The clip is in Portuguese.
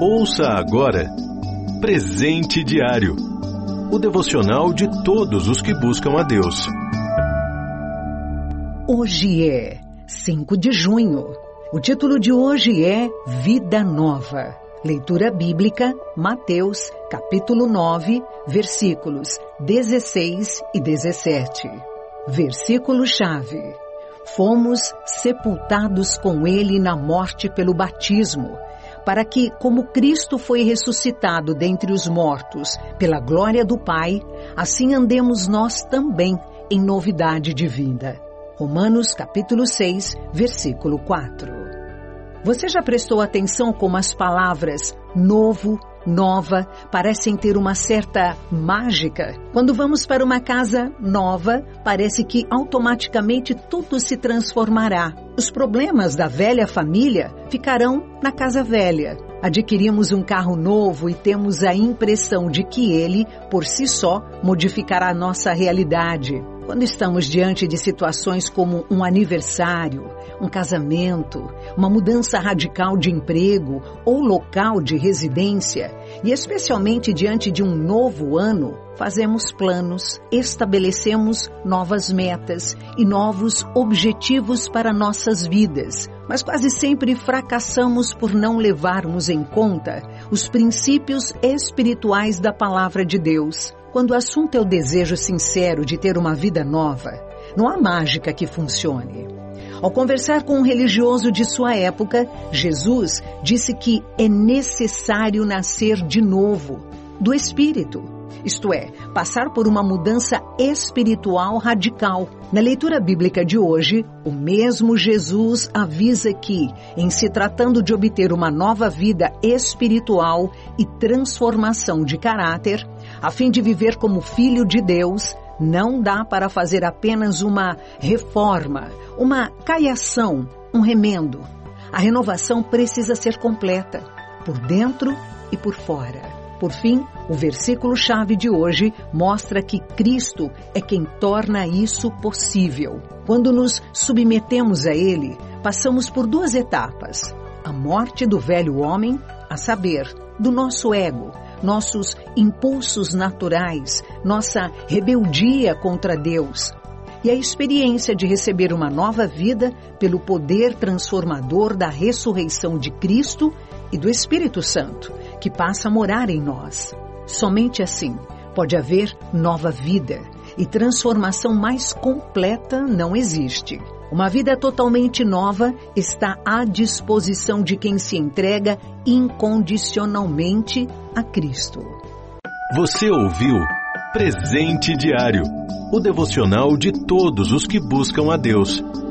Ouça agora Presente Diário o devocional de todos os que buscam a Deus. Hoje é 5 de junho. O título de hoje é Vida Nova. Leitura bíblica, Mateus, capítulo 9, versículos 16 e 17. Versículo-chave. Fomos sepultados com ele na morte pelo batismo para que, como Cristo foi ressuscitado dentre os mortos pela glória do Pai, assim andemos nós também em novidade de vida. Romanos capítulo 6, versículo 4. Você já prestou atenção como as palavras novo, nova parecem ter uma certa mágica. Quando vamos para uma casa nova, parece que automaticamente tudo se transformará. Os problemas da velha família ficarão na casa velha. Adquirimos um carro novo e temos a impressão de que ele, por si só, modificará nossa realidade. Quando estamos diante de situações como um aniversário, um casamento, uma mudança radical de emprego ou local de residência, e especialmente diante de um novo ano, fazemos planos, estabelecemos novas metas e novos objetivos para nossas vidas, mas quase sempre fracassamos por não levarmos em conta os princípios espirituais da palavra de Deus. Quando o assunto é o desejo sincero de ter uma vida nova, não há mágica que funcione. Ao conversar com um religioso de sua época, Jesus disse que é necessário nascer de novo, do Espírito. Isto é, passar por uma mudança espiritual radical. Na leitura bíblica de hoje, o mesmo Jesus avisa que, em se tratando de obter uma nova vida espiritual e transformação de caráter, a fim de viver como filho de Deus, não dá para fazer apenas uma reforma, uma caiação, um remendo. A renovação precisa ser completa, por dentro e por fora. Por fim, o versículo-chave de hoje mostra que Cristo é quem torna isso possível. Quando nos submetemos a Ele, passamos por duas etapas: a morte do velho homem, a saber, do nosso ego, nossos impulsos naturais, nossa rebeldia contra Deus, e a experiência de receber uma nova vida pelo poder transformador da ressurreição de Cristo e do Espírito Santo, que passa a morar em nós. Somente assim pode haver nova vida e transformação mais completa não existe. Uma vida totalmente nova está à disposição de quem se entrega incondicionalmente a Cristo. Você ouviu Presente Diário o devocional de todos os que buscam a Deus.